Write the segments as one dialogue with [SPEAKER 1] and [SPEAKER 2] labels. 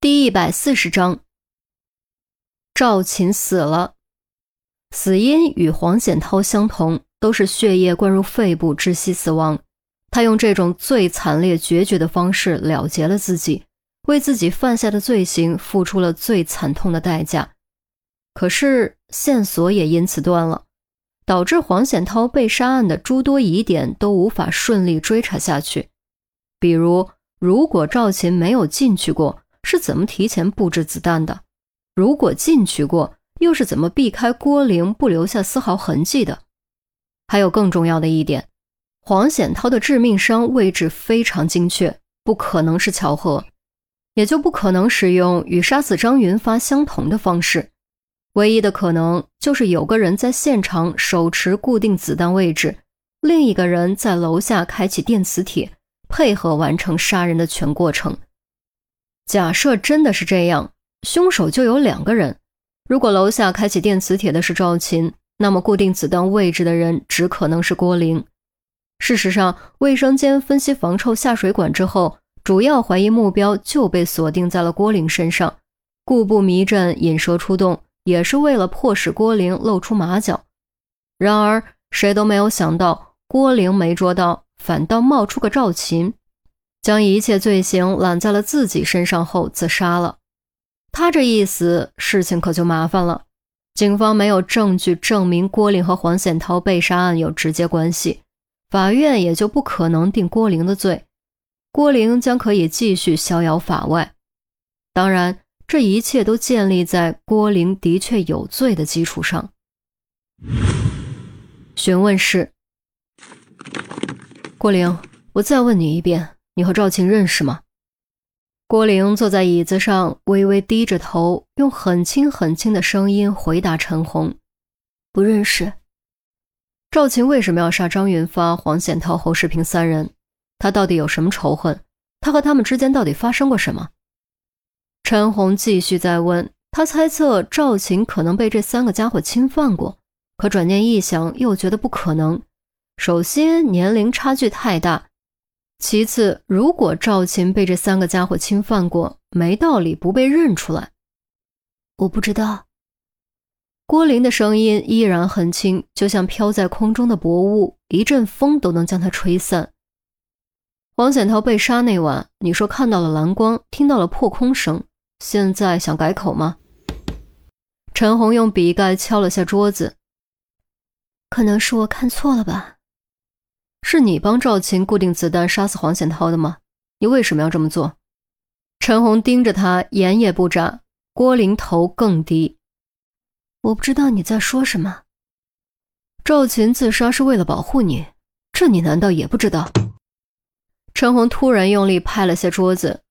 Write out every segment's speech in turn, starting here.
[SPEAKER 1] 第一百四十章，赵琴死了，死因与黄显涛相同，都是血液灌入肺部窒息死亡。他用这种最惨烈决绝的方式了结了自己，为自己犯下的罪行付出了最惨痛的代价。可是线索也因此断了，导致黄显涛被杀案的诸多疑点都无法顺利追查下去。比如，如果赵琴没有进去过。是怎么提前布置子弹的？如果进去过，又是怎么避开郭玲不留下丝毫痕迹的？还有更重要的一点，黄显涛的致命伤位置非常精确，不可能是巧合，也就不可能使用与杀死张云发相同的方式。唯一的可能就是有个人在现场手持固定子弹位置，另一个人在楼下开启电磁铁，配合完成杀人的全过程。假设真的是这样，凶手就有两个人。如果楼下开启电磁铁的是赵琴，那么固定子弹位置的人只可能是郭玲。事实上，卫生间分析防臭下水管之后，主要怀疑目标就被锁定在了郭玲身上。故布迷阵，引蛇出洞，也是为了迫使郭玲露出马脚。然而，谁都没有想到，郭玲没捉到，反倒冒出个赵琴。将一切罪行揽在了自己身上后自杀了，他这一死，事情可就麻烦了。警方没有证据证明郭玲和黄显涛被杀案有直接关系，法院也就不可能定郭玲的罪，郭玲将可以继续逍遥法外。当然，这一切都建立在郭玲的确有罪的基础上。询问室，郭玲，我再问你一遍。你和赵琴认识吗？郭玲坐在椅子上，微微低着头，用很轻很轻的声音回答陈红：“不认识。”赵琴为什么要杀张云发、黄显涛、侯世平三人？他到底有什么仇恨？他和他们之间到底发生过什么？陈红继续在问，他猜测赵琴可能被这三个家伙侵犯过，可转念一想，又觉得不可能。首先，年龄差距太大。其次，如果赵琴被这三个家伙侵犯过，没道理不被认出来。我不知道。郭玲的声音依然很轻，就像飘在空中的薄雾，一阵风都能将它吹散。黄显涛被杀那晚，你说看到了蓝光，听到了破空声，现在想改口吗？陈红用笔盖敲了下桌子。可能是我看错了吧。是你帮赵琴固定子弹杀死黄显涛的吗？你为什么要这么做？陈红盯着他，眼也不眨。郭玲头更低。我不知道你在说什么。赵琴自杀是为了保护你，这你难道也不知道？陈红突然用力拍了下桌子，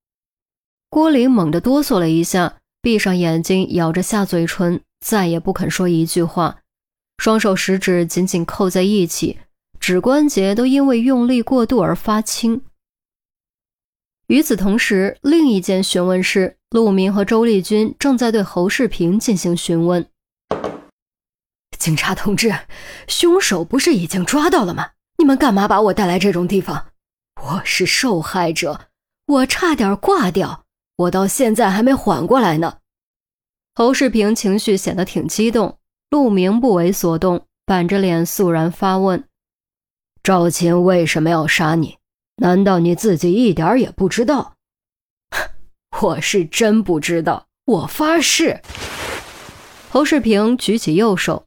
[SPEAKER 1] 郭玲猛地哆嗦了一下，闭上眼睛，咬着下嘴唇，再也不肯说一句话，双手食指紧紧扣在一起。指关节都因为用力过度而发青。与此同时，另一间询问室，陆明和周丽君正在对侯世平进行询问。
[SPEAKER 2] 警察同志，凶手不是已经抓到了吗？你们干嘛把我带来这种地方？我是受害者，我差点挂掉，我到现在还没缓过来呢。
[SPEAKER 1] 侯世平情绪显得挺激动，陆明不为所动，板着脸肃然发问。
[SPEAKER 3] 赵琴为什么要杀你？难道你自己一点也不知道？
[SPEAKER 2] 我是真不知道，我发誓。
[SPEAKER 1] 侯世平举起右手，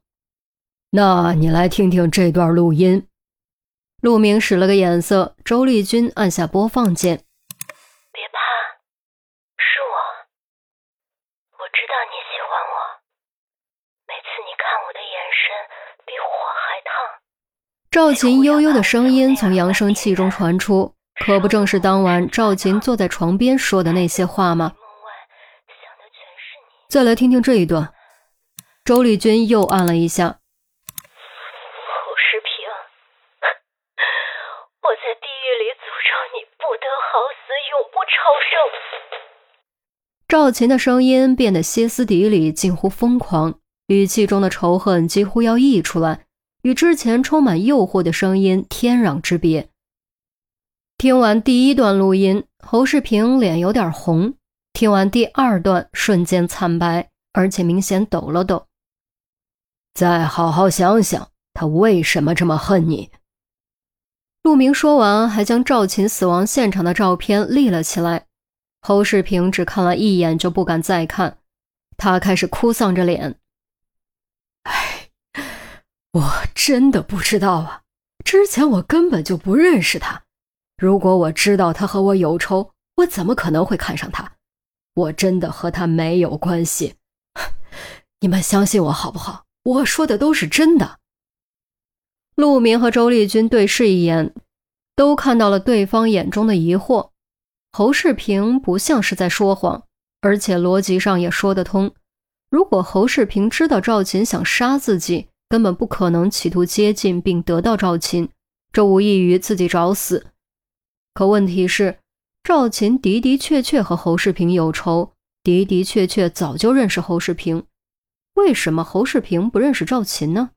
[SPEAKER 3] 那你来听听这段录音。
[SPEAKER 1] 陆明使了个眼色，周丽君按下播放键。
[SPEAKER 4] 别怕，是我。我知道你喜欢我，每次你看我的眼神比火还烫。
[SPEAKER 1] 赵琴悠悠的声音从扬声器中传出，可不正是当晚赵琴坐在床边说的那些话吗？再来听听这一段。周丽君又按了一下。
[SPEAKER 4] 侯世平，我在地狱里诅咒你不得好死，永不超生。
[SPEAKER 1] 赵琴的声音变得歇斯底里，近乎疯狂，语气中的仇恨几乎要溢出来。与之前充满诱惑的声音天壤之别。听完第一段录音，侯世平脸有点红，听完第二段，瞬间惨白，而且明显抖了抖。
[SPEAKER 3] 再好好想想，他为什么这么恨你？
[SPEAKER 1] 陆明说完，还将赵琴死亡现场的照片立了起来。侯世平只看了一眼，就不敢再看。他开始哭丧着脸：“，
[SPEAKER 2] 我真的不知道啊！之前我根本就不认识他。如果我知道他和我有仇，我怎么可能会看上他？我真的和他没有关系。你们相信我好不好？我说的都是真的。”
[SPEAKER 1] 陆明和周丽君对视一眼，都看到了对方眼中的疑惑。侯世平不像是在说谎，而且逻辑上也说得通。如果侯世平知道赵琴想杀自己，根本不可能企图接近并得到赵琴，这无异于自己找死。可问题是，赵琴的的确确和侯世平有仇，的的确确早就认识侯世平。为什么侯世平不认识赵琴呢？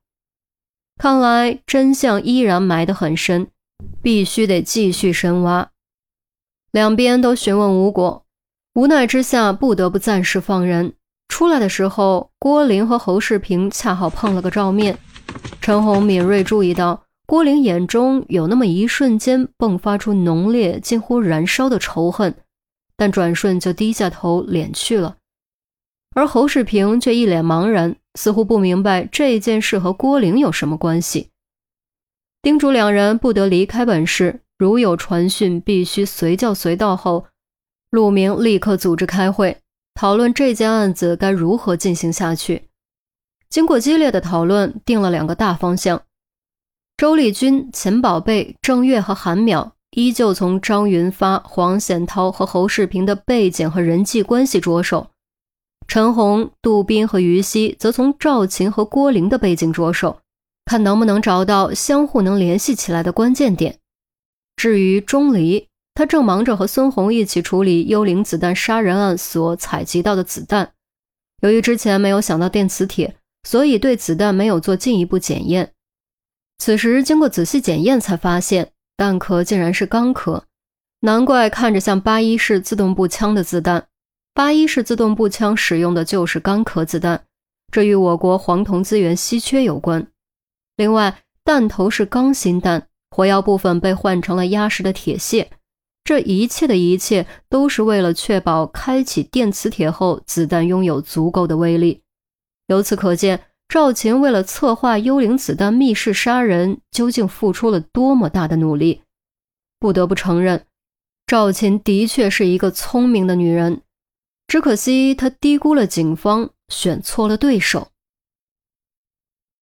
[SPEAKER 1] 看来真相依然埋得很深，必须得继续深挖。两边都询问无果，无奈之下不得不暂时放人。出来的时候，郭玲和侯世平恰好碰了个照面。陈红敏锐注意到，郭玲眼中有那么一瞬间迸发出浓烈、近乎燃烧的仇恨，但转瞬就低下头敛去了。而侯世平却一脸茫然，似乎不明白这件事和郭玲有什么关系，叮嘱两人不得离开本市。如有传讯，必须随叫随到。后，陆明立刻组织开会，讨论这件案子该如何进行下去。经过激烈的讨论，定了两个大方向：周丽君、钱宝贝、郑月和韩淼依旧从张云发、黄显涛和侯世平的背景和人际关系着手；陈红、杜斌和于西则从赵琴和郭玲的背景着手，看能不能找到相互能联系起来的关键点。至于钟离，他正忙着和孙红一起处理幽灵子弹杀人案所采集到的子弹。由于之前没有想到电磁铁，所以对子弹没有做进一步检验。此时经过仔细检验，才发现弹壳竟然是钢壳，难怪看着像八一式自动步枪的子弹。八一式自动步枪使用的就是钢壳子弹，这与我国黄铜资源稀缺有关。另外，弹头是钢芯弹。火药部分被换成了压实的铁屑，这一切的一切都是为了确保开启电磁铁后子弹拥有足够的威力。由此可见，赵琴为了策划幽灵子弹密室杀人，究竟付出了多么大的努力。不得不承认，赵琴的确是一个聪明的女人，只可惜她低估了警方，选错了对手。